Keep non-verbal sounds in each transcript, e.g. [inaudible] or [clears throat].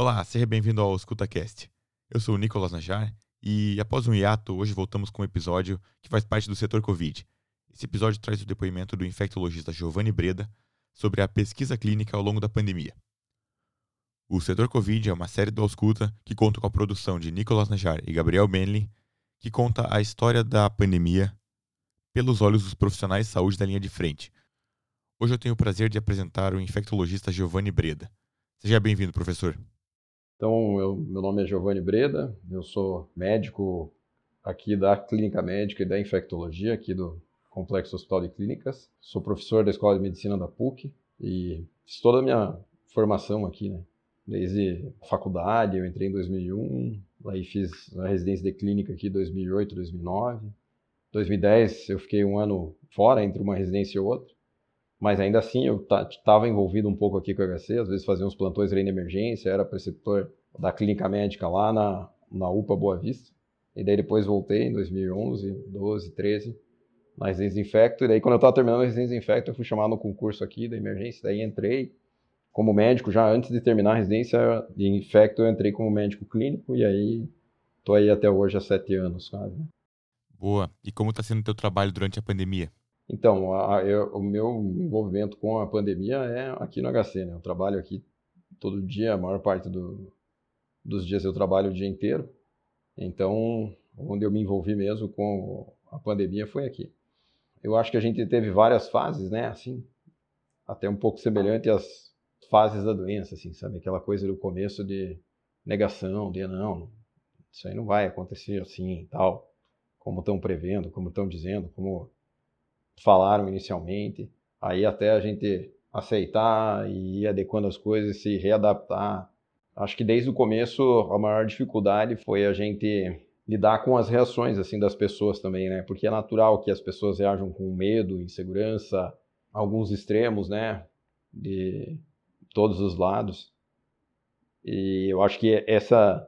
Olá, seja bem-vindo ao EscutaCast. Eu sou o Nicolas Najar e, após um hiato, hoje voltamos com um episódio que faz parte do setor Covid. Esse episódio traz o depoimento do infectologista Giovanni Breda sobre a pesquisa clínica ao longo da pandemia. O setor Covid é uma série do Ausculta que conta com a produção de Nicolas Najar e Gabriel Benley, que conta a história da pandemia pelos olhos dos profissionais de saúde da linha de frente. Hoje eu tenho o prazer de apresentar o infectologista Giovanni Breda. Seja bem-vindo, professor. Então, eu, meu nome é Giovanni Breda, eu sou médico aqui da Clínica Médica e da Infectologia, aqui do Complexo Hospital de Clínicas. Sou professor da Escola de Medicina da PUC e fiz toda a minha formação aqui, né? Desde a faculdade, eu entrei em 2001, aí fiz a residência de clínica aqui em 2008, 2009. 2010 eu fiquei um ano fora entre uma residência e outra, mas ainda assim eu estava envolvido um pouco aqui com o HC, às vezes fazia uns plantões de emergência, era preceptor da clínica médica lá na, na UPA Boa Vista. E daí depois voltei em 2011, 12, 13, na residência infecto. E daí quando eu estava terminando a residência infecto, eu fui chamado no concurso aqui da emergência, daí entrei como médico, já antes de terminar a residência de infecto, eu entrei como médico clínico e aí estou aí até hoje há sete anos quase. Boa. E como está sendo o teu trabalho durante a pandemia? Então, a, eu, o meu envolvimento com a pandemia é aqui no HC, né? Eu trabalho aqui todo dia, a maior parte do, dos dias eu trabalho o dia inteiro. Então, onde eu me envolvi mesmo com a pandemia foi aqui. Eu acho que a gente teve várias fases, né? Assim, até um pouco semelhante às fases da doença, assim, sabe? Aquela coisa do começo de negação, de não, isso aí não vai acontecer assim, tal, como estão prevendo, como estão dizendo, como falaram inicialmente, aí até a gente aceitar e ir adequando as coisas, se readaptar. Acho que desde o começo a maior dificuldade foi a gente lidar com as reações assim das pessoas também, né? Porque é natural que as pessoas reajam com medo, insegurança, alguns extremos, né? De todos os lados. E eu acho que essa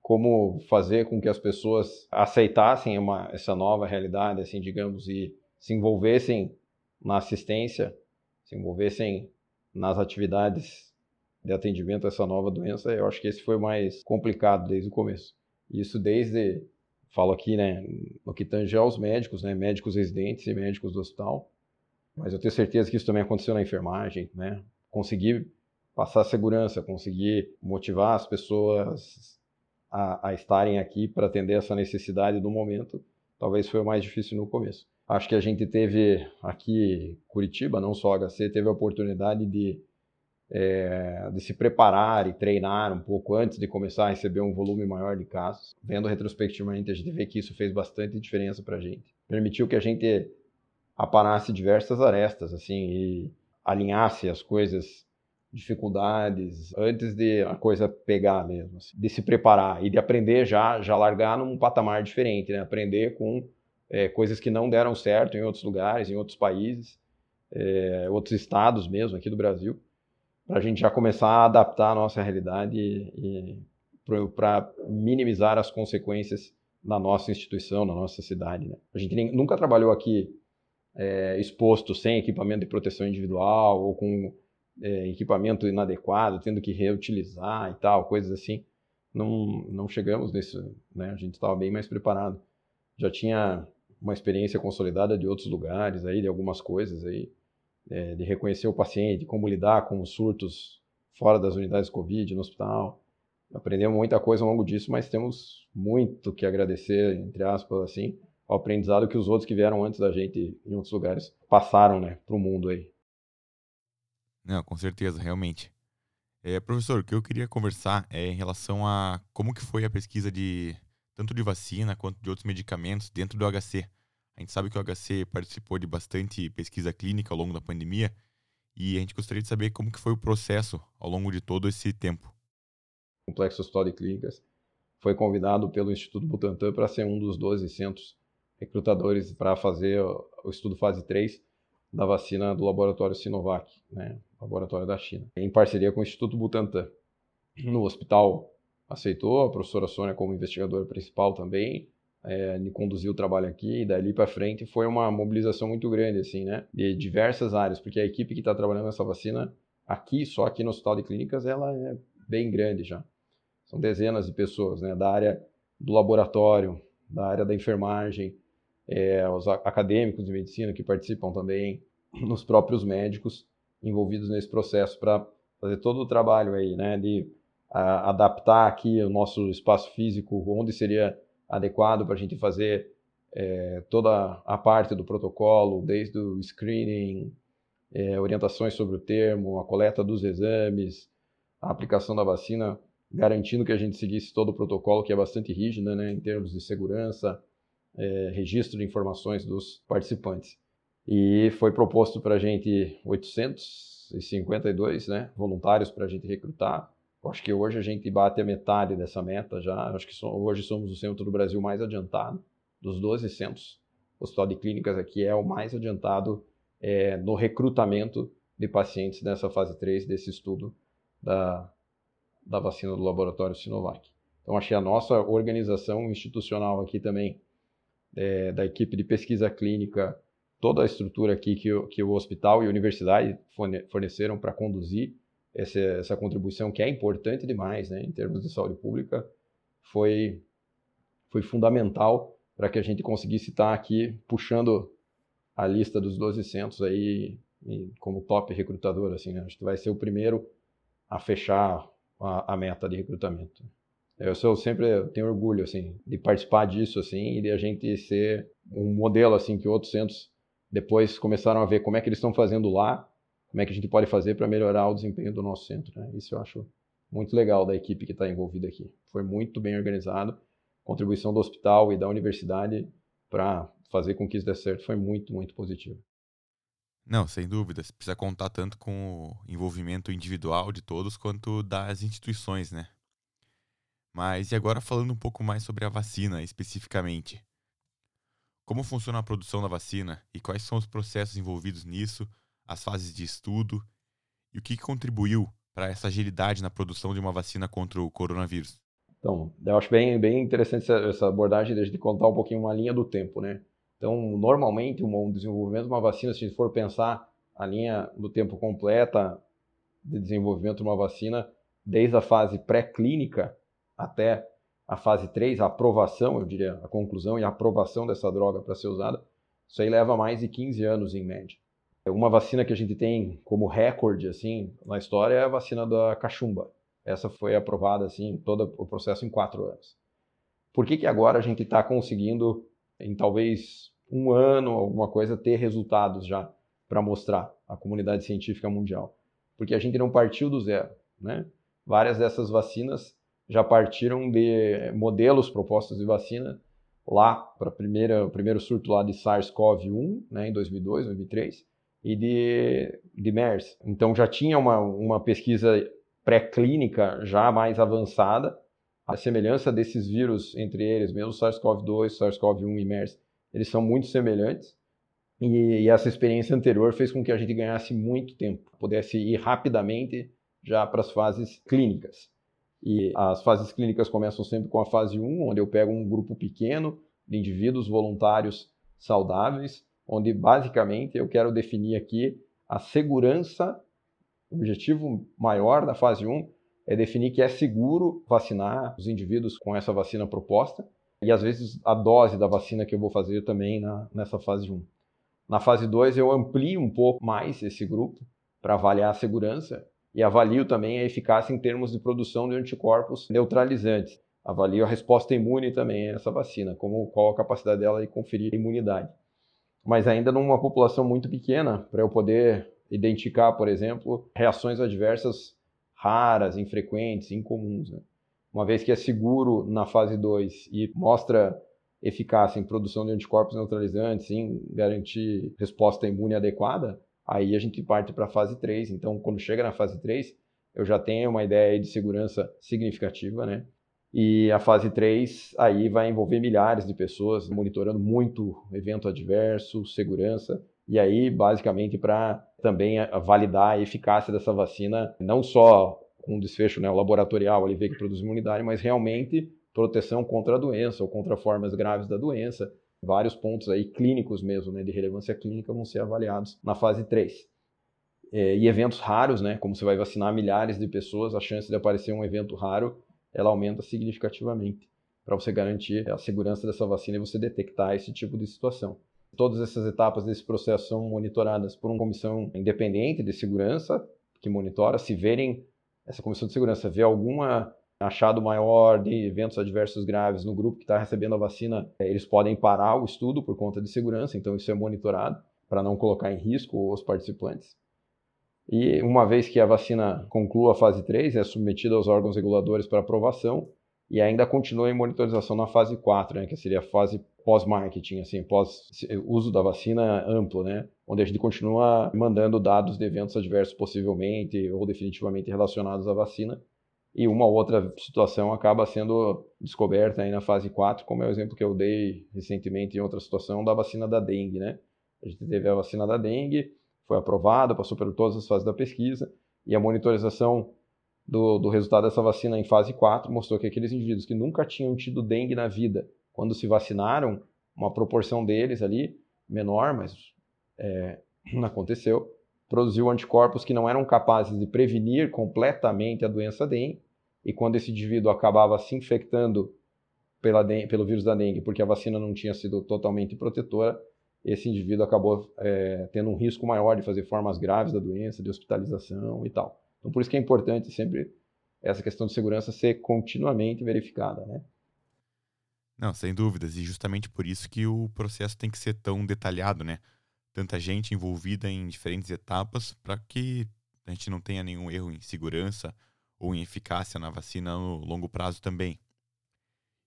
como fazer com que as pessoas aceitassem uma, essa nova realidade, assim, digamos, e se envolvessem na assistência, se envolvessem nas atividades de atendimento a essa nova doença, eu acho que esse foi mais complicado desde o começo. Isso desde, falo aqui, né, no que tange aos médicos, né, médicos residentes e médicos do hospital, mas eu tenho certeza que isso também aconteceu na enfermagem, né, conseguir passar segurança, conseguir motivar as pessoas a, a estarem aqui para atender essa necessidade do momento, talvez foi o mais difícil no começo. Acho que a gente teve aqui Curitiba, não só HC, teve a oportunidade de, é, de se preparar e treinar um pouco antes de começar a receber um volume maior de casos. Vendo retrospectivamente, a gente vê que isso fez bastante diferença para a gente. Permitiu que a gente aparasse diversas arestas assim e alinhasse as coisas dificuldades antes de a coisa pegar mesmo, assim, de se preparar e de aprender já, já largar num patamar diferente, né? Aprender com é, coisas que não deram certo em outros lugares, em outros países, é, outros estados mesmo aqui do Brasil, para a gente já começar a adaptar a nossa realidade e, e para minimizar as consequências na nossa instituição, na nossa cidade. Né? A gente nem, nunca trabalhou aqui é, exposto sem equipamento de proteção individual ou com é, equipamento inadequado, tendo que reutilizar e tal, coisas assim. Não, não chegamos nesse, né? A gente estava bem mais preparado. Já tinha uma experiência consolidada de outros lugares aí, de algumas coisas aí, é, de reconhecer o paciente, como lidar com os surtos fora das unidades Covid no hospital. Aprendemos muita coisa ao longo disso, mas temos muito que agradecer, entre aspas, assim, ao aprendizado que os outros que vieram antes da gente em outros lugares passaram, né, para o mundo aí. Não, com certeza, realmente. É, professor, o que eu queria conversar é em relação a como que foi a pesquisa de tanto de vacina quanto de outros medicamentos dentro do HC. A gente sabe que o HC participou de bastante pesquisa clínica ao longo da pandemia e a gente gostaria de saber como que foi o processo ao longo de todo esse tempo. O Complexo Hospital de Clínicas foi convidado pelo Instituto Butantan para ser um dos 12 centros recrutadores para fazer o estudo fase 3 da vacina do laboratório Sinovac, né, laboratório da China, em parceria com o Instituto Butantan. No hospital aceitou, a professora Sônia como investigadora principal também, é, me conduziu o trabalho aqui e dali para frente foi uma mobilização muito grande assim, né, de diversas áreas, porque a equipe que está trabalhando nessa vacina aqui, só aqui no Hospital de Clínicas, ela é bem grande já. são dezenas de pessoas, né, da área do laboratório, da área da enfermagem, é, os acadêmicos de medicina que participam também, os próprios médicos envolvidos nesse processo para fazer todo o trabalho aí, né, de a, adaptar aqui o nosso espaço físico, onde seria adequado para a gente fazer é, toda a parte do protocolo, desde o screening, é, orientações sobre o termo, a coleta dos exames, a aplicação da vacina, garantindo que a gente seguisse todo o protocolo, que é bastante rígido né, em termos de segurança, é, registro de informações dos participantes. E foi proposto para a gente 852 né, voluntários para a gente recrutar. Acho que hoje a gente bate a metade dessa meta já. Acho que so, hoje somos o centro do Brasil mais adiantado, dos 12 centros. O Hospital de Clínicas aqui é o mais adiantado é, no recrutamento de pacientes nessa fase 3 desse estudo da, da vacina do laboratório Sinovac. Então, achei a nossa organização institucional aqui também, é, da equipe de pesquisa clínica, toda a estrutura aqui que, que o hospital e a universidade forneceram para conduzir essa, essa contribuição, que é importante demais né, em termos de saúde pública, foi, foi fundamental para que a gente conseguisse estar aqui puxando a lista dos 12 centros aí como top recrutador. Assim, né? Acho que vai ser o primeiro a fechar a, a meta de recrutamento. Eu sou sempre eu tenho orgulho assim de participar disso assim e de a gente ser um modelo assim que outros centros depois começaram a ver como é que eles estão fazendo lá, como é que a gente pode fazer para melhorar o desempenho do nosso centro. Né? Isso eu acho muito legal da equipe que está envolvida aqui. Foi muito bem organizado, contribuição do hospital e da universidade para fazer com que isso dê certo foi muito muito positivo. Não, sem dúvidas. Precisa contar tanto com o envolvimento individual de todos quanto das instituições, né? Mas e agora falando um pouco mais sobre a vacina especificamente. Como funciona a produção da vacina e quais são os processos envolvidos nisso, as fases de estudo e o que contribuiu para essa agilidade na produção de uma vacina contra o coronavírus? Então, eu acho bem, bem interessante essa abordagem de contar um pouquinho uma linha do tempo, né? Então, normalmente, um desenvolvimento de uma vacina, se a gente for pensar a linha do tempo completa de desenvolvimento de uma vacina, desde a fase pré-clínica até a fase 3, a aprovação, eu diria, a conclusão e a aprovação dessa droga para ser usada, isso aí leva mais de 15 anos em média. Uma vacina que a gente tem como recorde assim na história é a vacina da cachumba. Essa foi aprovada assim todo o processo em quatro anos. Por que, que agora a gente está conseguindo em talvez um ano, alguma coisa, ter resultados já para mostrar à comunidade científica mundial. Porque a gente não partiu do zero. Né? Várias dessas vacinas já partiram de modelos propostos de vacina lá para o primeiro surto lá de SARS-CoV-1, né, em 2002, 2003, e de, de MERS. Então já tinha uma, uma pesquisa pré-clínica já mais avançada a semelhança desses vírus entre eles, mesmo SARS-CoV-2, SARS-CoV-1 e MERS, eles são muito semelhantes. E, e, essa experiência anterior fez com que a gente ganhasse muito tempo, pudesse ir rapidamente já para as fases clínicas. E as fases clínicas começam sempre com a fase 1, onde eu pego um grupo pequeno de indivíduos voluntários saudáveis, onde basicamente eu quero definir aqui a segurança, o objetivo maior da fase 1 é definir que é seguro vacinar os indivíduos com essa vacina proposta e às vezes a dose da vacina que eu vou fazer também na, nessa fase 1. Na fase 2 eu amplio um pouco mais esse grupo para avaliar a segurança e avalio também a eficácia em termos de produção de anticorpos neutralizantes. Avalio a resposta imune também a essa vacina, como qual a capacidade dela de conferir imunidade. Mas ainda numa população muito pequena, para eu poder identificar, por exemplo, reações adversas raras, infrequentes, incomuns. Né? Uma vez que é seguro na fase 2 e mostra eficácia em produção de anticorpos neutralizantes, em garantir resposta imune adequada, aí a gente parte para a fase 3. Então, quando chega na fase 3, eu já tenho uma ideia de segurança significativa, né? E a fase 3 aí vai envolver milhares de pessoas monitorando muito evento adverso, segurança, e aí basicamente para também validar a eficácia dessa vacina, não só um desfecho né, laboratorial, ali ver que produz imunidade, mas realmente proteção contra a doença ou contra formas graves da doença. Vários pontos aí clínicos mesmo, né, de relevância clínica, vão ser avaliados na fase 3. É, e eventos raros, né, como você vai vacinar milhares de pessoas, a chance de aparecer um evento raro ela aumenta significativamente para você garantir a segurança dessa vacina e você detectar esse tipo de situação. Todas essas etapas desse processo são monitoradas por uma comissão independente de segurança que monitora. Se verem essa comissão de segurança vê alguma achado maior de eventos adversos graves no grupo que está recebendo a vacina, é, eles podem parar o estudo por conta de segurança, então isso é monitorado para não colocar em risco os participantes. E uma vez que a vacina conclua a fase 3, é submetida aos órgãos reguladores para aprovação e ainda continua em monitorização na fase 4, né, que seria a fase pós-marketing, assim, pós-uso da vacina amplo, né, onde a gente continua mandando dados de eventos adversos possivelmente ou definitivamente relacionados à vacina e uma outra situação acaba sendo descoberta aí na fase 4, como é o exemplo que eu dei recentemente em outra situação da vacina da dengue, né? A gente teve a vacina da dengue, foi aprovada, passou por todas as fases da pesquisa, e a monitorização do, do resultado dessa vacina em fase 4 mostrou que aqueles indivíduos que nunca tinham tido dengue na vida, quando se vacinaram, uma proporção deles ali, menor, mas é, [clears throat] aconteceu, produziu anticorpos que não eram capazes de prevenir completamente a doença dengue, e quando esse indivíduo acabava se infectando pela dengue, pelo vírus da dengue, porque a vacina não tinha sido totalmente protetora, esse indivíduo acabou é, tendo um risco maior de fazer formas graves da doença, de hospitalização e tal. Então, por isso que é importante sempre essa questão de segurança ser continuamente verificada, né? Não, sem dúvidas. E justamente por isso que o processo tem que ser tão detalhado, né? tanta gente envolvida em diferentes etapas para que a gente não tenha nenhum erro em segurança ou em eficácia na vacina no longo prazo também.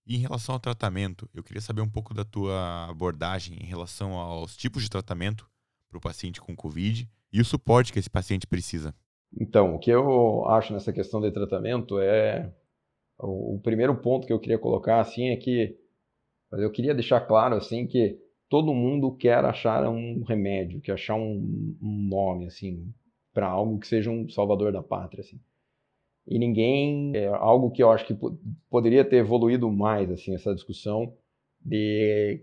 E em relação ao tratamento, eu queria saber um pouco da tua abordagem em relação aos tipos de tratamento para o paciente com Covid e o suporte que esse paciente precisa. Então, o que eu acho nessa questão de tratamento é o, primeiro ponto que eu queria colocar assim é que eu queria deixar claro assim que todo mundo quer achar um remédio, quer achar um, um nome assim para algo que seja um salvador da pátria assim. E ninguém é algo que eu acho que poderia ter evoluído mais assim essa discussão de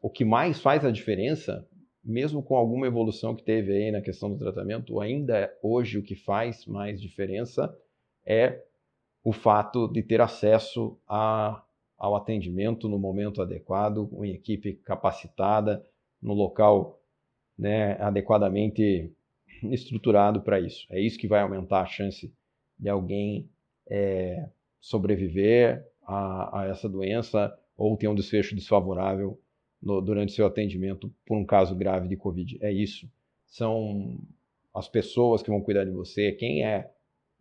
o que mais faz a diferença, mesmo com alguma evolução que teve aí na questão do tratamento, ainda hoje o que faz mais diferença é o fato de ter acesso a ao atendimento no momento adequado, com equipe capacitada, no local né, adequadamente estruturado para isso. É isso que vai aumentar a chance de alguém é, sobreviver a, a, essa doença ou ter um desfecho desfavorável no, durante seu atendimento por um caso grave de Covid. É isso. São as pessoas que vão cuidar de você, quem é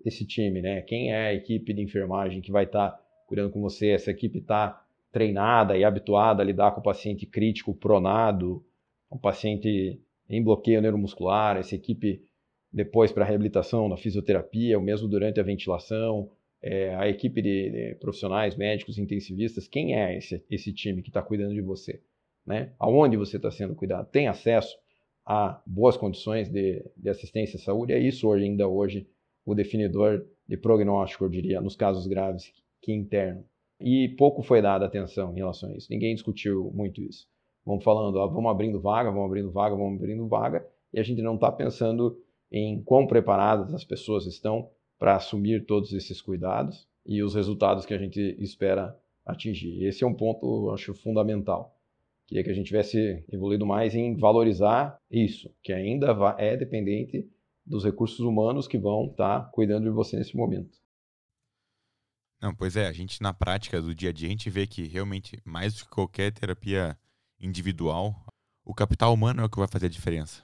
esse time, né? Quem é a equipe de enfermagem que vai estar tá cuidando com você, essa equipe está treinada e habituada a lidar com o paciente crítico, pronado, um paciente em bloqueio neuromuscular, essa equipe depois para a reabilitação, na fisioterapia, ou mesmo durante a ventilação, é, a equipe de, de, profissionais, médicos, intensivistas, quem é esse, esse time que está cuidando de você? Né? Aonde você está sendo cuidado? Tem acesso a boas condições de, de assistência à saúde? É isso hoje, ainda hoje, o definidor de prognóstico, eu diria, nos casos graves que interno. E pouco foi dada atenção em relação a isso. Ninguém discutiu muito isso. Vamos falando, ó, vamos abrindo vaga, vamos abrindo vaga, vamos abrindo vaga, e a gente não está pensando em quão preparadas as pessoas estão para assumir todos esses cuidados e os resultados que a gente espera atingir. Esse é um ponto, acho, fundamental. Queria que a gente tivesse evoluído mais em valorizar isso, que ainda é dependente dos recursos humanos que vão estar tá cuidando de você nesse momento. Não, pois é, a gente na prática do dia a dia, a gente vê que realmente, mais do que qualquer terapia individual, o capital humano é o que vai fazer a diferença.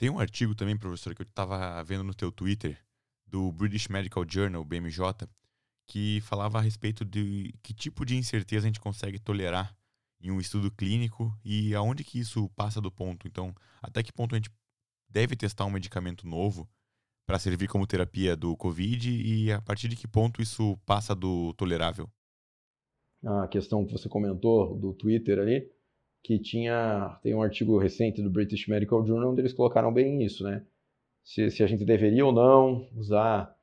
Tem um artigo também, professor, que eu estava vendo no teu Twitter, do British Medical Journal, BMJ, que falava a respeito de que tipo de incerteza a gente consegue tolerar em um estudo clínico e aonde que isso passa do ponto. Então, até que ponto a gente deve testar um medicamento novo para servir como terapia do Covid e a partir de que ponto isso passa do tolerável? A questão que você comentou do Twitter ali, que tinha tem um artigo recente do British Medical Journal onde eles colocaram bem isso, né? Se, se a gente deveria ou não usar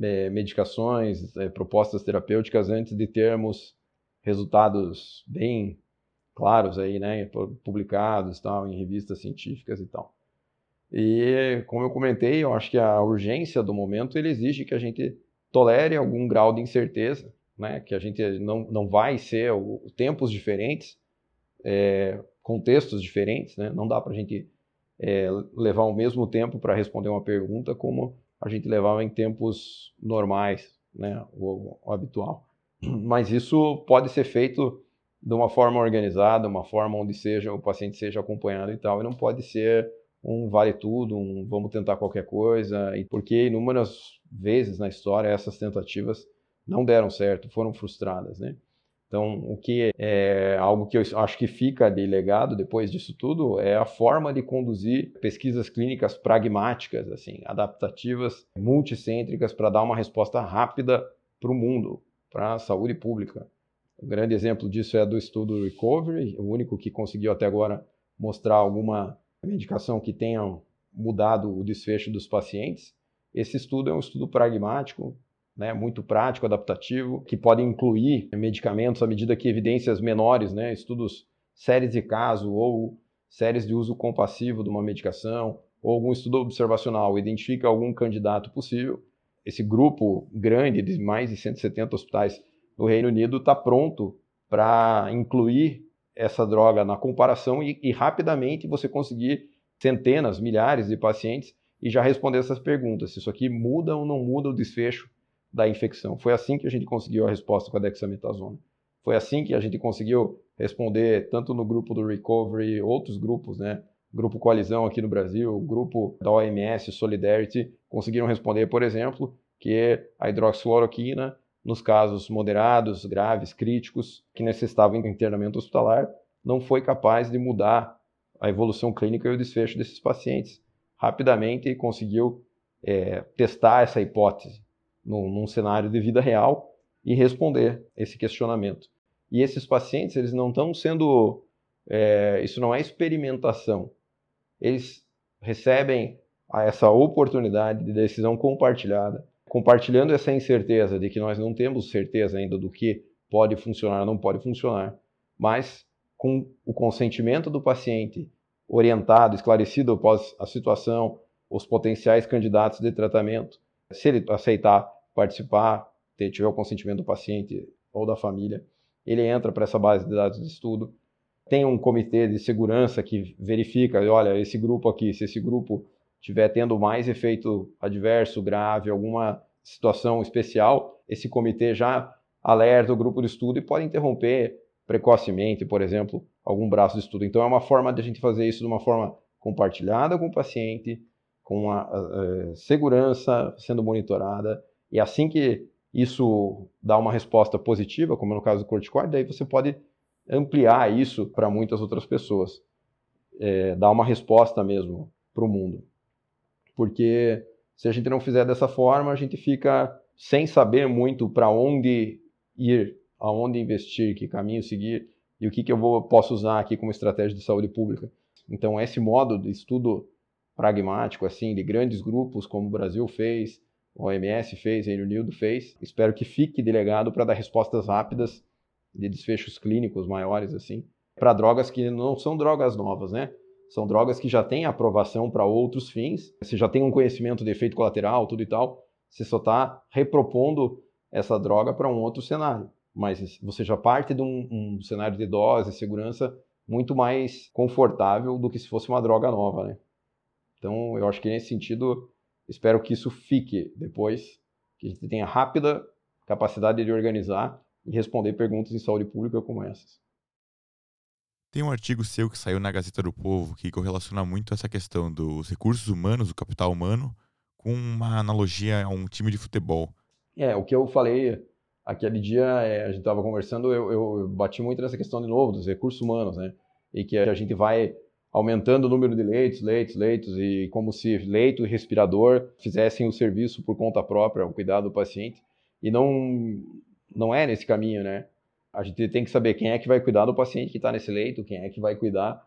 é, medicações, é, propostas terapêuticas antes de termos resultados bem claros aí, né, publicados tal em revistas científicas e tal. E, como eu comentei, eu acho que a urgência do momento ele exige que a gente tolere algum grau de incerteza, né? que a gente não, não vai ser o, tempos diferentes, é, contextos diferentes, né? não dá para a gente é, levar o mesmo tempo para responder uma pergunta como a gente levava em tempos normais, né? o, o habitual. Mas isso pode ser feito de uma forma organizada, uma forma onde seja o paciente seja acompanhado e tal, e não pode ser um vale tudo, um vamos tentar qualquer coisa, e porque inúmeras vezes na história essas tentativas não deram certo, foram frustradas, né? Então, o que é algo que eu acho que fica de legado depois disso tudo é a forma de conduzir pesquisas clínicas pragmáticas, assim, adaptativas, multicêntricas para dar uma resposta rápida para o mundo, para a saúde pública. Um grande exemplo disso é do estudo Recovery, o único que conseguiu até agora mostrar alguma medicação que tenha mudado o desfecho dos pacientes. Esse estudo é um estudo pragmático, né, muito prático, adaptativo, que pode incluir medicamentos à medida que evidências menores, né, estudos séries de caso ou séries de uso compassivo de uma medicação, ou algum estudo observacional identifica algum candidato possível. Esse grupo grande de mais de 170 hospitais no Reino Unido está pronto para incluir essa droga na comparação e, e, rapidamente você conseguir centenas, milhares de pacientes e já responder essas perguntas: se isso aqui muda ou não muda o desfecho da infecção. Foi assim que a gente conseguiu a resposta com a dexametasona. Foi assim que a gente conseguiu responder tanto no grupo do Recovery, outros grupos, né? Grupo Coalizão aqui no Brasil, grupo da OMS, Solidarity, conseguiram responder, por exemplo, que a hidroxicloroquina nos casos moderados, graves, críticos, que necessitavam internamento hospitalar, não foi capaz de mudar a evolução clínica e o desfecho desses pacientes. Rapidamente conseguiu é, testar essa hipótese num, num, cenário de vida real e responder esse questionamento. E esses pacientes, eles não estão sendo. É, isso não é experimentação. Eles recebem essa oportunidade de decisão compartilhada compartilhando essa incerteza de que nós não temos certeza ainda do que pode funcionar ou não pode funcionar, mas com o consentimento do paciente orientado, esclarecido após a situação, os potenciais candidatos de tratamento, se ele aceitar participar, tiver o consentimento do paciente ou da família, ele entra para essa base de dados de estudo. Tem um comitê de segurança que verifica, olha, esse grupo aqui, se esse grupo estiver tendo mais efeito adverso, grave, alguma situação especial, esse comitê já alerta o grupo de estudo e pode interromper precocemente, por exemplo, algum braço de estudo. Então é uma forma de a gente fazer isso de uma forma compartilhada com o paciente, com a, a, a segurança sendo monitorada, e assim que isso dá uma resposta positiva, como no caso do corticoide, daí você pode ampliar isso para muitas outras pessoas, é, dar uma resposta mesmo para o mundo. Porque se a gente não fizer dessa forma, a gente fica sem saber muito para onde ir, aonde investir, que caminho seguir e o que, que eu vou, posso usar aqui como estratégia de saúde pública. Então, esse modo de estudo pragmático, assim, de grandes grupos, como o Brasil fez, o OMS fez, o Reino Unido fez, espero que fique delegado para dar respostas rápidas de desfechos clínicos maiores, assim, para drogas que não são drogas novas, né? São drogas que já têm aprovação para outros fins. Você já tem um conhecimento de efeito colateral, tudo e tal. Você só está repropondo essa droga para um outro cenário. Mas você já parte de um, um cenário de dose, segurança muito mais confortável do que se fosse uma droga nova, né? Então, eu acho que nesse sentido, espero que isso fique depois, que a gente tenha rápida capacidade de organizar e responder perguntas em saúde pública como essas. Tem um artigo seu que saiu na Gazeta do Povo que correlaciona muito essa questão dos recursos humanos, do capital humano, com uma analogia a um time de futebol. É, o que eu falei aquele dia, é, a gente estava conversando, eu, eu, bati muito nessa questão de novo, dos recursos humanos, né? E que a gente vai aumentando o número de leitos, leitos, leitos, e como se leito e respirador fizessem o serviço por conta própria, o cuidado do paciente. E não, não é nesse caminho, né? A gente tem que saber quem é que vai cuidar do paciente que está nesse leito, quem é que vai cuidar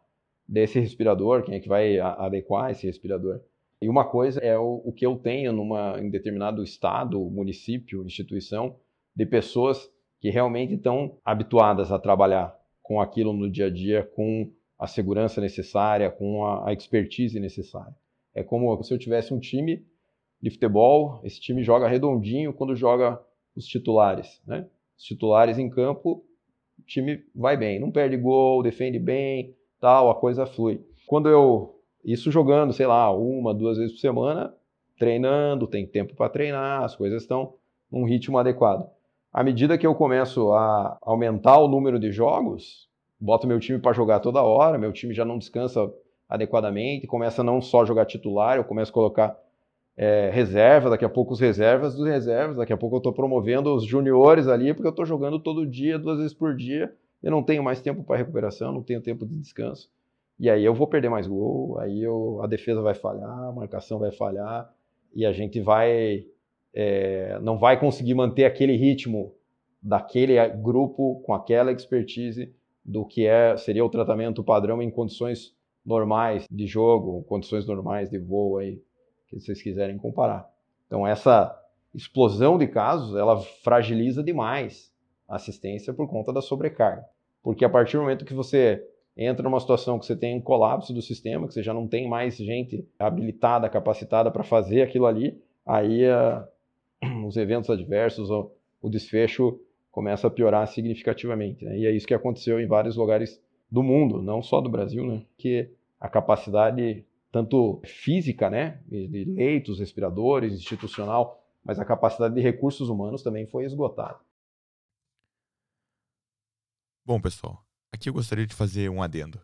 desse respirador, quem é que vai adequar esse respirador. E uma coisa é o, o que eu tenho numa, em determinado estado, município, instituição, de pessoas que realmente estão habituadas a trabalhar com aquilo no dia a dia, com a segurança necessária, com a, a expertise necessária. É como se eu tivesse um time de futebol, esse time joga redondinho quando joga os titulares, né? Os titulares em campo, o time vai bem, não perde gol, defende bem, tal, a coisa flui. Quando eu isso jogando, sei lá, uma, duas vezes por semana, treinando, tem tempo para treinar, as coisas estão num ritmo adequado. À medida que eu começo a aumentar o número de jogos, boto meu time para jogar toda hora, meu time já não descansa adequadamente, começa a não só jogar titular, eu começo a colocar é, reserva, daqui a pouco os reservas dos reservas, daqui a pouco eu estou promovendo os juniores ali, porque eu estou jogando todo dia, duas vezes por dia, eu não tenho mais tempo para recuperação, não tenho tempo de descanso. E aí eu vou perder mais gol, aí eu, a defesa vai falhar, a marcação vai falhar, e a gente vai é, não vai conseguir manter aquele ritmo daquele grupo com aquela expertise do que é seria o tratamento padrão em condições normais de jogo, condições normais de voo aí que vocês quiserem comparar. Então essa explosão de casos, ela fragiliza demais a assistência por conta da sobrecarga. Porque a partir do momento que você entra numa situação que você tem um colapso do sistema, que você já não tem mais gente habilitada, capacitada para fazer aquilo ali, aí uh, [clears throat] os eventos adversos, o, o, desfecho começa a piorar significativamente. Né? E é isso que aconteceu em vários lugares do mundo, não só do Brasil, né? que a capacidade tanto física, né, de leitos, respiradores, institucional, mas a capacidade de recursos humanos também foi esgotada. Bom, pessoal, aqui eu gostaria de fazer um adendo.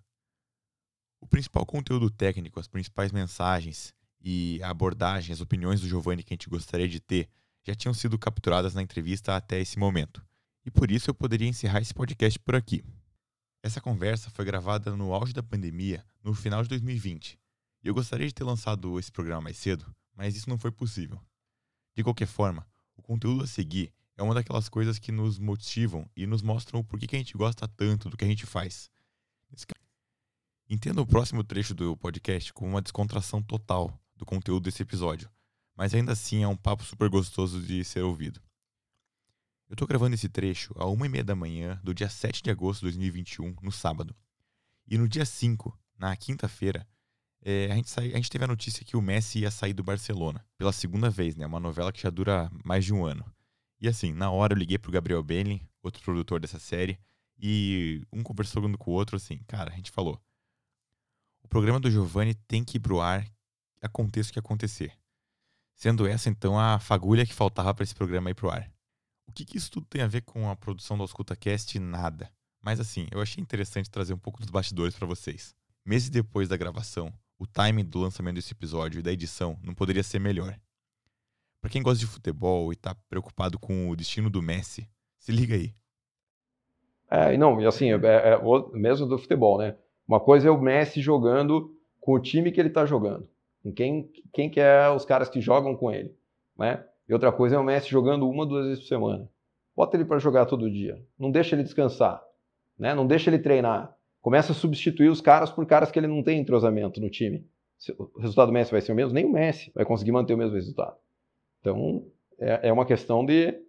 O principal conteúdo técnico, as principais mensagens e a abordagem, as opiniões do Giovanni que a gente gostaria de ter já tinham sido capturadas na entrevista até esse momento. E por isso eu poderia encerrar esse podcast por aqui. Essa conversa foi gravada no auge da pandemia, no final de 2020, e eu gostaria de ter lançado esse programa mais cedo, mas isso não foi possível. De qualquer forma, o conteúdo a seguir é uma daquelas coisas que nos motivam e nos mostram o porquê que a gente gosta tanto do que a gente faz. Entenda o próximo trecho do podcast como uma descontração total do conteúdo desse episódio, mas ainda assim é um papo super gostoso de ser ouvido. Eu estou gravando esse trecho a uma e meia da manhã do dia 7 de agosto de 2021, no sábado. E no dia 5, na quinta-feira, é, a, gente a gente teve a notícia que o Messi ia sair do Barcelona pela segunda vez, né? Uma novela que já dura mais de um ano. E assim, na hora eu liguei pro Gabriel Benlin, outro produtor dessa série, e um conversou com o outro assim, cara, a gente falou. O programa do Giovanni tem que ir pro ar, aconteça o que acontecer. Sendo essa, então, a fagulha que faltava para esse programa ir pro ar. O que, que, isso tudo tem a ver com a produção do AuscultaCast? Nada. Mas assim, eu achei interessante trazer um pouco dos bastidores para vocês. Meses depois da gravação, o timing do lançamento desse episódio e da edição não poderia ser melhor. Para quem gosta de futebol e tá preocupado com o destino do Messi, se liga aí. É, não, e assim, é, é, é mesmo do futebol, né? Uma coisa é o Messi jogando com o time que ele tá jogando, com quem, quem que é os caras que jogam com ele, né? E outra coisa é o Messi jogando uma, duas vezes por semana. Bota ele para jogar todo dia. Não deixa ele descansar, né? Não deixa ele treinar. Começa a substituir os caras por caras que ele não tem entrosamento no time. O resultado do Messi vai ser o mesmo? Nem o Messi vai conseguir manter o mesmo resultado. Então, é, é uma questão de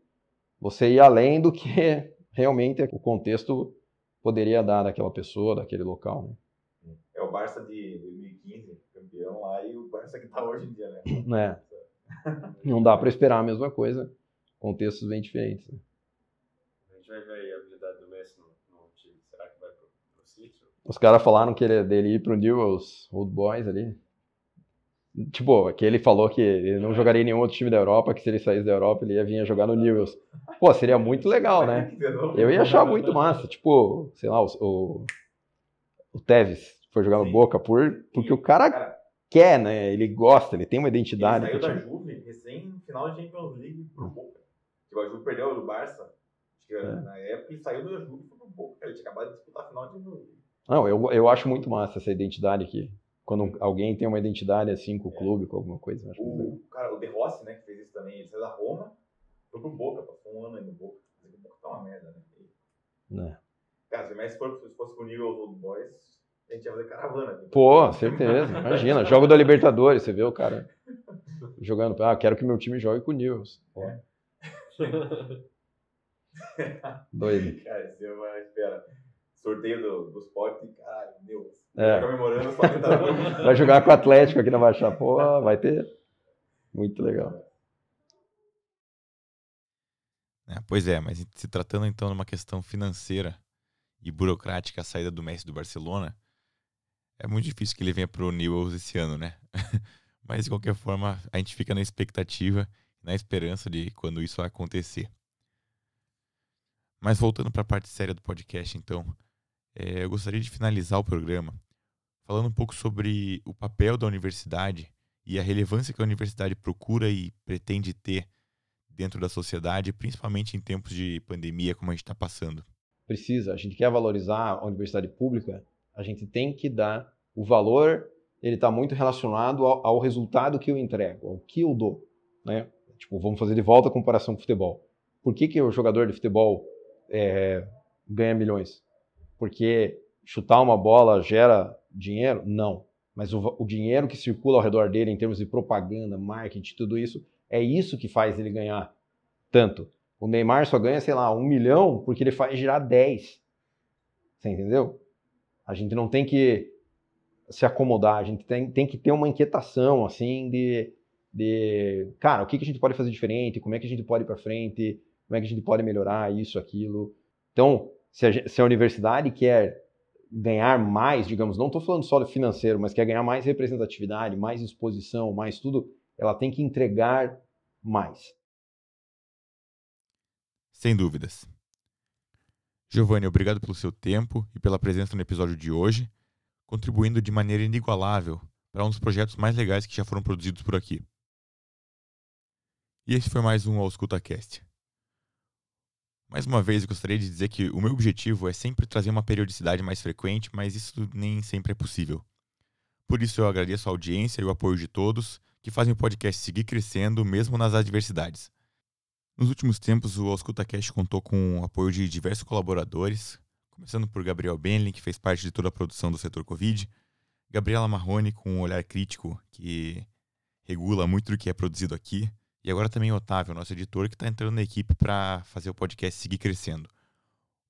você ir além do que [laughs] realmente o contexto poderia dar daquela pessoa, daquele local. Né? É o Barça de 2015, campeão lá, e o Barça que está hoje em dia, né? É. Não dá para esperar a mesma coisa, contextos bem diferentes. Né? A gente vai ver a habilidade do Messi no, no time. Será que vai pro, pro City? Os caras falaram que ele, é dele ir pro Newell's Old Boys ali. Tipo, que ele falou que ele não jogaria em nenhum outro time da Europa, que se ele saísse da Europa ele ia vir jogar no Newell's. Pô, seria muito legal, né? Eu ia achar muito massa. Tipo, sei lá, o, o, o Tevez foi jogar no Boca por, porque o cara quer, né? Ele gosta, ele tem uma identidade. Ele saiu da Juve, recém final de Champions League pro Boca. A Juve perdeu do Barça. Acho que é. na época ele saiu da Juve pro Boca. Ele tinha acabado de disputar a final de Champions League. Não, eu, eu acho muito massa essa identidade aqui. Quando alguém tem uma identidade assim com o é. clube, com alguma coisa. o, cara, o De Rossi, né, que fez isso também, ele saiu da Roma, foi pro Boca, passou um ano aí no Boca. Mas o Boca tá uma merda, né? É. Cara, se o Messi fosse, se fosse pro nível Old Boys, a gente ia fazer caravana. Pô, certeza. Imagina. Jogo da Libertadores, você vê o cara jogando. Ah, quero que meu time jogue com o Nils. É. [laughs] Doido. Cara, você vai, espera. Sorteio do, dos potes, caralho, Deus. É. Tá comemorando só [laughs] Vai jogar com o Atlético aqui na Baixada. Pô, vai ter. Muito legal. É, pois é, mas se tratando então de uma questão financeira e burocrática a saída do Messi do Barcelona, é muito difícil que ele venha para o Newell's esse ano, né? [laughs] mas de qualquer forma, a gente fica na expectativa, na esperança de quando isso acontecer. Mas voltando para a parte séria do podcast, então, é, eu gostaria de finalizar o programa falando um pouco sobre o papel da universidade e a relevância que a universidade procura e pretende ter dentro da sociedade, principalmente em tempos de pandemia como a gente está passando. Precisa, a gente quer valorizar a universidade pública, a gente tem que dar o valor, ele está muito relacionado ao, ao, resultado que eu entrego, ao que eu dou. Né? Tipo, vamos fazer de volta a comparação com o futebol. Por que, que o jogador de futebol é, ganha milhões? Porque chutar uma bola gera dinheiro? Não. Mas o, o, dinheiro que circula ao redor dele, em termos de propaganda, marketing, tudo isso, é isso que faz ele ganhar tanto. O Neymar só ganha, sei lá, um milhão porque ele faz girar 10. Você entendeu? A gente não tem que se acomodar, a gente tem, tem que ter uma inquietação, assim, de, de, cara, o que, que a gente pode fazer diferente, como é que a gente pode ir para frente, como é que a gente pode melhorar isso, aquilo. Então, se a, se a universidade quer ganhar mais, digamos, não estou falando só financeiro, mas quer ganhar mais representatividade, mais exposição, mais tudo, ela tem que entregar mais. Sem dúvidas. Giovanni, obrigado pelo seu tempo e pela presença no episódio de hoje, contribuindo de maneira inigualável para um dos projetos mais legais que já foram produzidos por aqui. E esse foi mais um AuscultaCast. Mais uma vez, eu gostaria de dizer que o meu objetivo é sempre trazer uma periodicidade mais frequente, mas isso nem sempre é possível. Por isso, eu agradeço a audiência e o apoio de todos que fazem o podcast seguir crescendo, mesmo nas adversidades. Nos últimos tempos, o AuscultaCast contou com o apoio de diversos colaboradores, começando por Gabriel Benlin, que fez parte de toda a produção do setor Covid, Gabriela Marrone, com um olhar crítico que regula muito do que é produzido aqui, e agora também o Otávio, nosso editor, que está entrando na equipe para fazer o podcast seguir crescendo.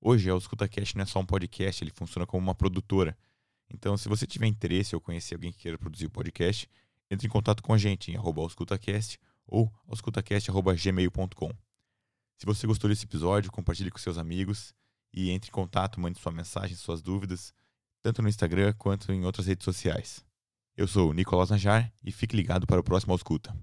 Hoje, o EscutaCast não é só um podcast, ele funciona como uma produtora. Então, se você tiver interesse ou conhecer alguém que queira produzir o podcast, entre em contato com a gente em arroba auscultacast ou auscultacast.gmail.com. Se você gostou desse episódio, compartilhe com seus amigos e entre em contato, mande sua mensagem, suas dúvidas, tanto no Instagram quanto em outras redes sociais. Eu sou o Nicolas Najar e fique ligado para o próximo Ausculta.